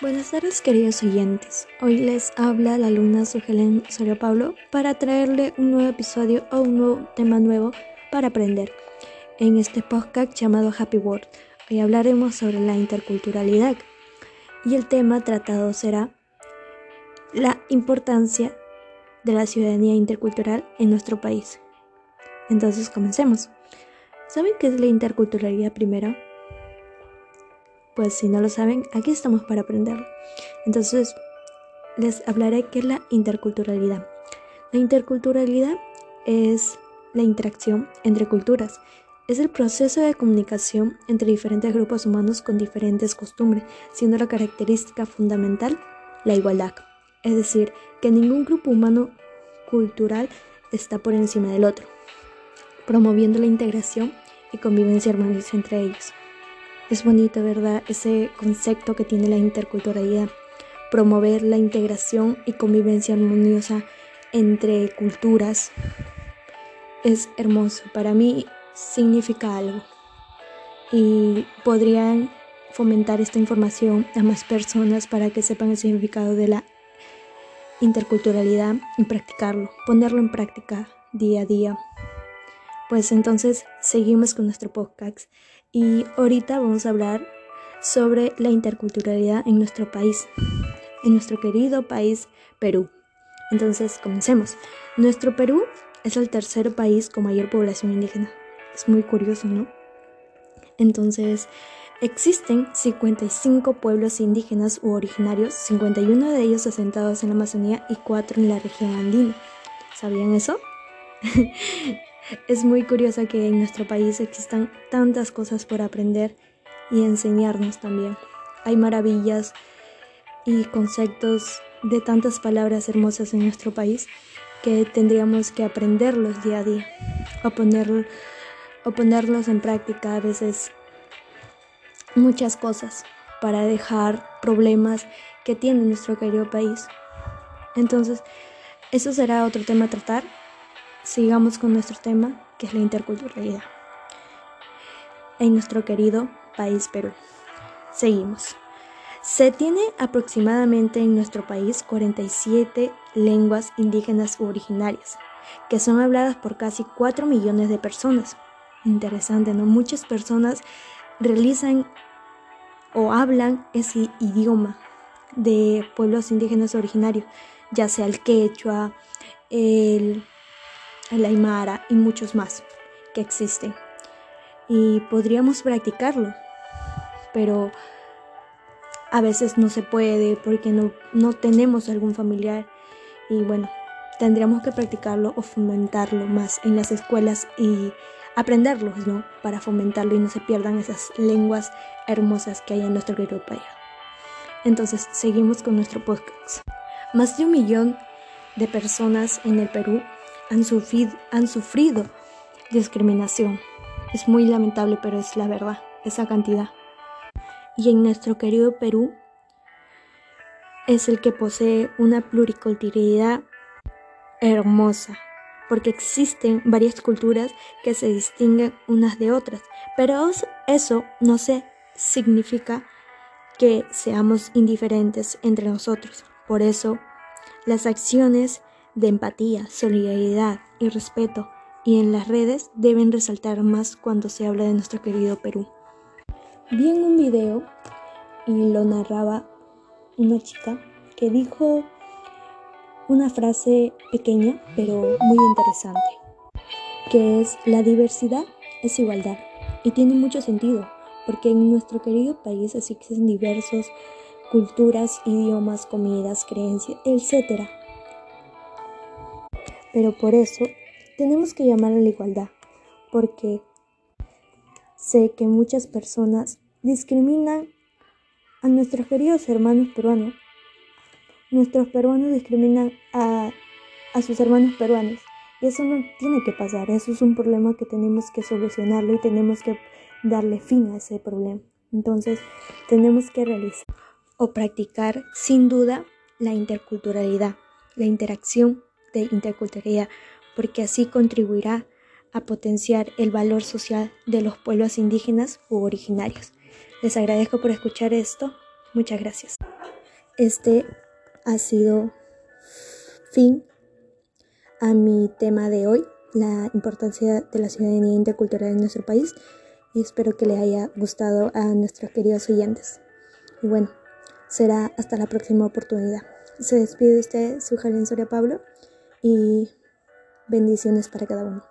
Buenas tardes queridos oyentes. Hoy les habla la alumna Sujelen Soria Pablo para traerle un nuevo episodio o un nuevo tema nuevo para aprender. En este podcast llamado Happy World, hoy hablaremos sobre la interculturalidad y el tema tratado será la importancia de la ciudadanía intercultural en nuestro país. Entonces comencemos. ¿Saben qué es la interculturalidad primero? Pues si no lo saben, aquí estamos para aprenderlo. Entonces, les hablaré qué es la interculturalidad. La interculturalidad es la interacción entre culturas. Es el proceso de comunicación entre diferentes grupos humanos con diferentes costumbres, siendo la característica fundamental la igualdad. Es decir, que ningún grupo humano cultural está por encima del otro, promoviendo la integración y convivencia armoniosa entre ellos. Es bonito, ¿verdad? Ese concepto que tiene la interculturalidad. Promover la integración y convivencia armoniosa entre culturas. Es hermoso. Para mí significa algo. Y podrían fomentar esta información a más personas para que sepan el significado de la interculturalidad y practicarlo, ponerlo en práctica día a día. Pues entonces seguimos con nuestro podcast y ahorita vamos a hablar sobre la interculturalidad en nuestro país, en nuestro querido país Perú. Entonces, comencemos. Nuestro Perú es el tercer país con mayor población indígena. Es muy curioso, ¿no? Entonces, existen 55 pueblos indígenas u originarios, 51 de ellos asentados en la Amazonía y 4 en la región andina. ¿Sabían eso? Es muy curioso que en nuestro país existan tantas cosas por aprender y enseñarnos también. Hay maravillas y conceptos de tantas palabras hermosas en nuestro país que tendríamos que aprenderlos día a día o, o ponerlos en práctica a veces muchas cosas para dejar problemas que tiene nuestro querido país. Entonces, eso será otro tema a tratar sigamos con nuestro tema, que es la interculturalidad. En nuestro querido país Perú. Seguimos. Se tiene aproximadamente en nuestro país 47 lenguas indígenas originarias, que son habladas por casi 4 millones de personas. Interesante, ¿no? Muchas personas realizan o hablan ese idioma de pueblos indígenas originarios, ya sea el quechua, el el aymara y muchos más que existen. Y podríamos practicarlo, pero a veces no se puede porque no, no tenemos algún familiar y bueno, tendríamos que practicarlo o fomentarlo más en las escuelas y aprenderlo, ¿no? Para fomentarlo y no se pierdan esas lenguas hermosas que hay en nuestro querido país. Entonces, seguimos con nuestro podcast. Más de un millón de personas en el Perú han sufrido, han sufrido discriminación. Es muy lamentable, pero es la verdad, esa cantidad. Y en nuestro querido Perú es el que posee una pluriculturalidad hermosa, porque existen varias culturas que se distinguen unas de otras, pero eso no se significa que seamos indiferentes entre nosotros. Por eso, las acciones de empatía, solidaridad y respeto, y en las redes deben resaltar más cuando se habla de nuestro querido Perú. Vi en un video y lo narraba una chica que dijo una frase pequeña pero muy interesante, que es la diversidad es igualdad y tiene mucho sentido porque en nuestro querido país existen diversas culturas, idiomas, comidas, creencias, etc. Pero por eso tenemos que llamar a la igualdad, porque sé que muchas personas discriminan a nuestros queridos hermanos peruanos. Nuestros peruanos discriminan a, a sus hermanos peruanos. Y eso no tiene que pasar, eso es un problema que tenemos que solucionarlo y tenemos que darle fin a ese problema. Entonces, tenemos que realizar o practicar sin duda la interculturalidad, la interacción de interculturalidad, porque así contribuirá a potenciar el valor social de los pueblos indígenas u originarios. Les agradezco por escuchar esto. Muchas gracias. este ha sido fin a mi tema de hoy, la importancia de la ciudadanía intercultural en nuestro país y espero que le haya gustado a nuestros queridos oyentes. Y bueno, será hasta la próxima oportunidad. Se despide usted su Jalen Soria Pablo y bendiciones para cada uno.